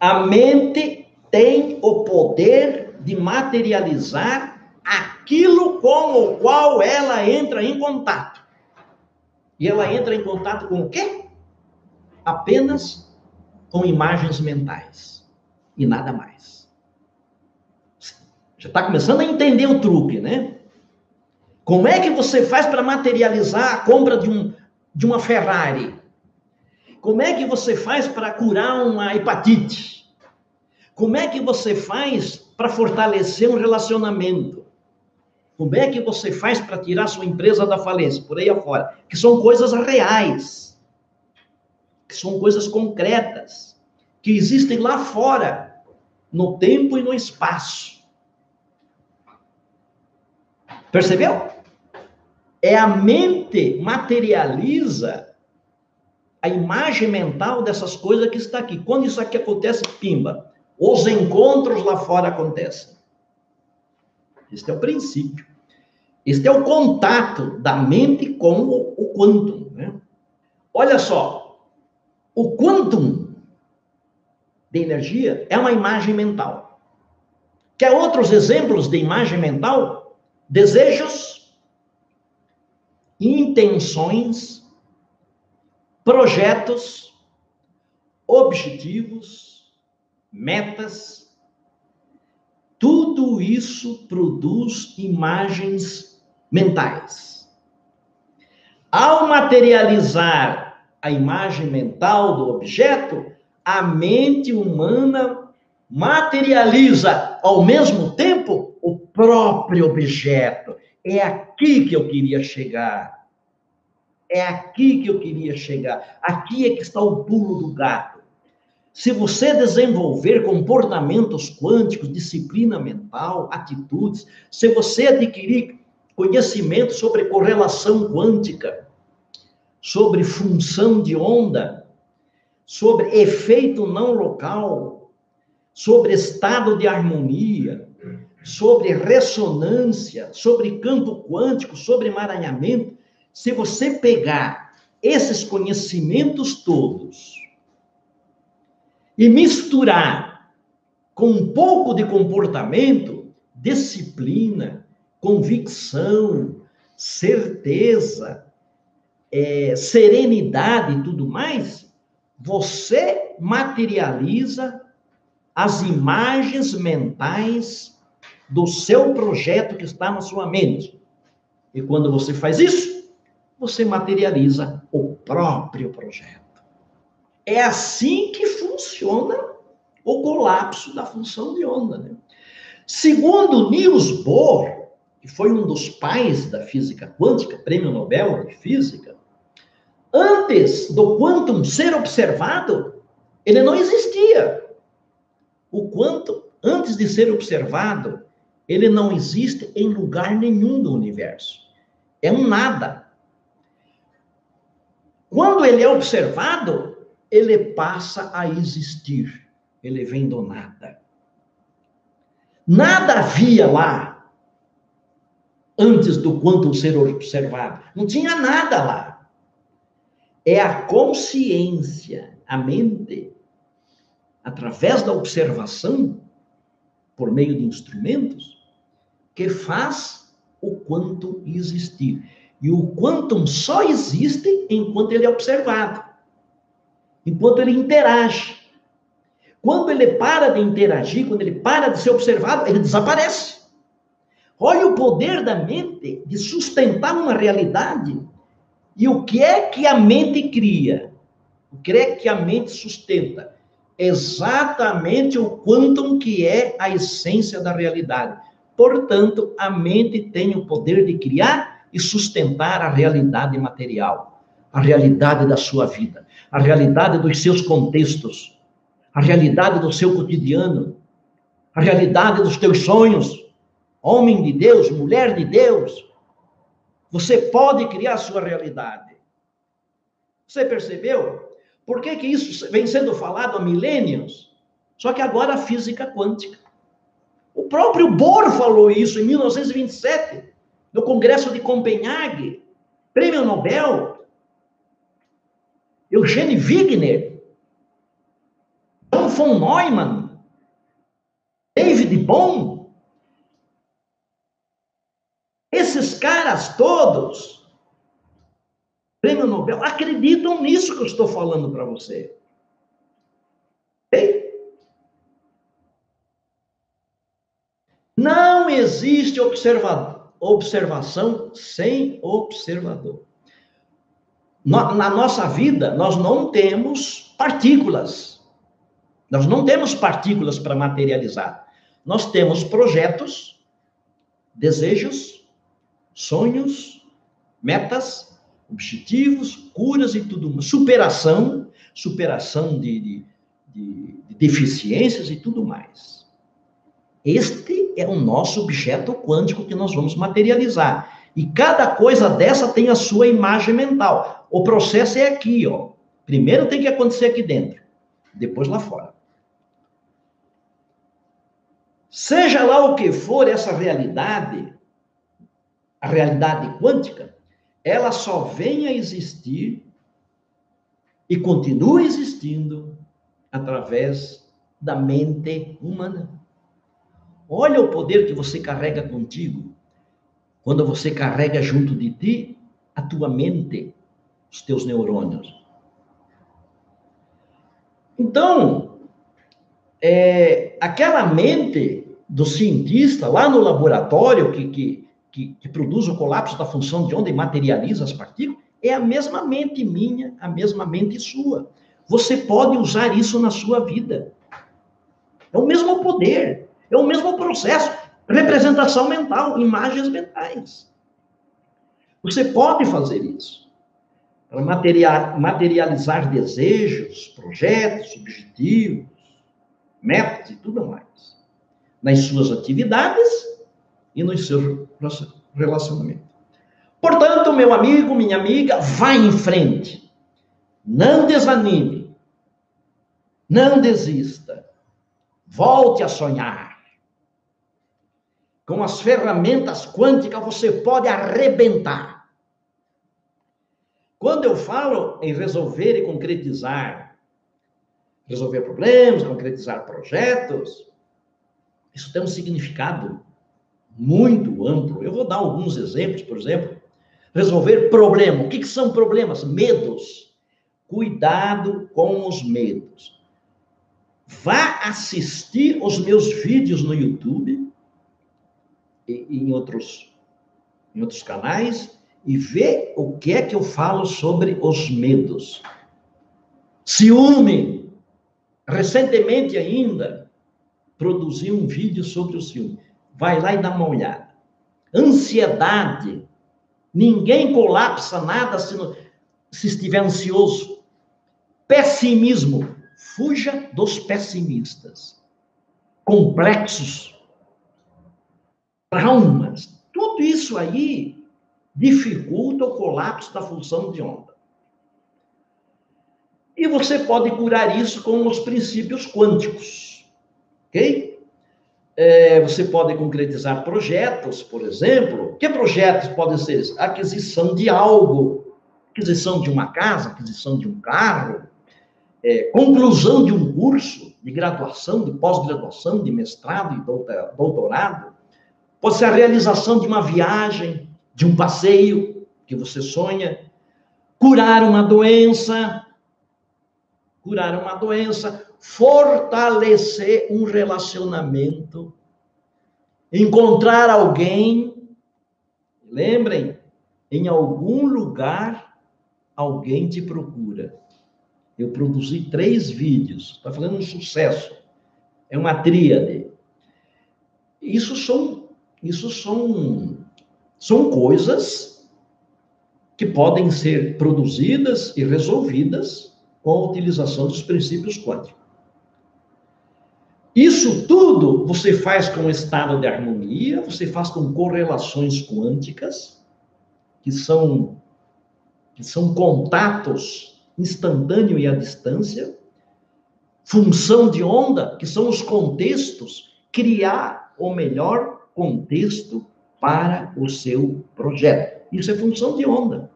A mente tem o poder de materializar aquilo com o qual ela entra em contato. E ela entra em contato com o quê? Apenas com imagens mentais e nada mais. Já está começando a entender o truque, né? Como é que você faz para materializar a compra de, um, de uma Ferrari? Como é que você faz para curar uma hepatite? Como é que você faz para fortalecer um relacionamento? Como é que você faz para tirar sua empresa da falência? Por aí afora. Que são coisas reais. Que são coisas concretas. Que existem lá fora. No tempo e no espaço. Percebeu? É a mente materializa a imagem mental dessas coisas que está aqui. Quando isso aqui acontece, pimba. Os encontros lá fora acontecem. Este é o princípio. Este é o contato da mente com o, o quantum. Né? Olha só, o quantum de energia é uma imagem mental. Quer outros exemplos de imagem mental? Desejos, intenções, projetos, objetivos, metas, tudo isso produz imagens mentais. Ao materializar a imagem mental do objeto, a mente humana materializa ao mesmo tempo o próprio objeto. É aqui que eu queria chegar. É aqui que eu queria chegar. Aqui é que está o pulo do gato. Se você desenvolver comportamentos quânticos, disciplina mental, atitudes, se você adquirir conhecimento sobre correlação quântica, sobre função de onda, sobre efeito não local, sobre estado de harmonia, sobre ressonância, sobre campo quântico, sobre emaranhamento, se você pegar esses conhecimentos todos e misturar com um pouco de comportamento, disciplina, convicção, certeza, é, serenidade e tudo mais, você materializa as imagens mentais do seu projeto que está na sua mente. E quando você faz isso, você materializa o próprio projeto. É assim que funciona o colapso da função de onda. Né? Segundo Niels Bohr, que foi um dos pais da física quântica, prêmio Nobel de Física, antes do quantum ser observado, ele não existia. O quantum, antes de ser observado, ele não existe em lugar nenhum do universo. É um nada. Quando ele é observado, ele passa a existir. Ele vem do nada. Nada havia lá antes do quanto ser observado. Não tinha nada lá. É a consciência, a mente, através da observação, por meio de instrumentos, que faz o quanto existir. E o quantum só existe enquanto ele é observado, enquanto ele interage. Quando ele para de interagir, quando ele para de ser observado, ele desaparece. Olha o poder da mente de sustentar uma realidade. E o que é que a mente cria? O que é que a mente sustenta? Exatamente o quantum que é a essência da realidade. Portanto, a mente tem o poder de criar e sustentar a realidade material, a realidade da sua vida, a realidade dos seus contextos, a realidade do seu cotidiano, a realidade dos teus sonhos. Homem de Deus, mulher de Deus, você pode criar a sua realidade. Você percebeu? Por que, que isso vem sendo falado há milênios? Só que agora a física quântica. O próprio Bohr falou isso em 1927 no Congresso de Copenhague, prêmio Nobel, Eugênio Wigner, John von Neumann, David Bohm, esses caras todos, prêmio Nobel, acreditam nisso que eu estou falando para você. Okay? Não existe observa observação sem observador. Na nossa vida, nós não temos partículas. Nós não temos partículas para materializar. Nós temos projetos, desejos, sonhos, metas, objetivos, curas e tudo. Superação, superação de, de, de, de deficiências e tudo mais. Este é o nosso objeto quântico que nós vamos materializar. E cada coisa dessa tem a sua imagem mental. O processo é aqui, ó. Primeiro tem que acontecer aqui dentro, depois lá fora. Seja lá o que for essa realidade, a realidade quântica, ela só vem a existir e continua existindo através da mente humana. Olha o poder que você carrega contigo quando você carrega junto de ti a tua mente, os teus neurônios. Então, é, aquela mente do cientista lá no laboratório que, que, que, que produz o colapso da função de onda e materializa as partículas, é a mesma mente minha, a mesma mente sua. Você pode usar isso na sua vida. É o mesmo poder, é o mesmo processo. Representação mental, imagens mentais. Você pode fazer isso. Para materializar desejos, projetos, objetivos, metas e tudo mais. Nas suas atividades e nos seus relacionamentos. Portanto, meu amigo, minha amiga, vá em frente. Não desanime. Não desista. Volte a sonhar. Com as ferramentas quânticas você pode arrebentar. Quando eu falo em resolver e concretizar, resolver problemas, concretizar projetos, isso tem um significado muito amplo. Eu vou dar alguns exemplos, por exemplo, resolver problema. O que, que são problemas? Medos. Cuidado com os medos. Vá assistir os meus vídeos no YouTube em outros, em outros canais e ver o que é que eu falo sobre os medos. Ciúme. Recentemente ainda, produzi um vídeo sobre o ciúme. Vai lá e dá uma olhada. Ansiedade. Ninguém colapsa nada se, não, se estiver ansioso. Pessimismo. Fuja dos pessimistas. Complexos traumas, tudo isso aí dificulta o colapso da função de onda. E você pode curar isso com os princípios quânticos, ok? É, você pode concretizar projetos, por exemplo. Que projetos podem ser? Aquisição de algo, aquisição de uma casa, aquisição de um carro, é, conclusão de um curso de graduação, de pós-graduação, de mestrado e doutorado, Pode ser a realização de uma viagem, de um passeio que você sonha, curar uma doença, curar uma doença, fortalecer um relacionamento, encontrar alguém. Lembrem, em algum lugar alguém te procura. Eu produzi três vídeos, está falando um sucesso. É uma tríade. Isso são isso são, são coisas que podem ser produzidas e resolvidas com a utilização dos princípios quânticos. Isso tudo você faz com estado de harmonia, você faz com correlações quânticas, que são, que são contatos instantâneo e à distância, função de onda, que são os contextos, criar o melhor contexto para o seu projeto. Isso é função de onda.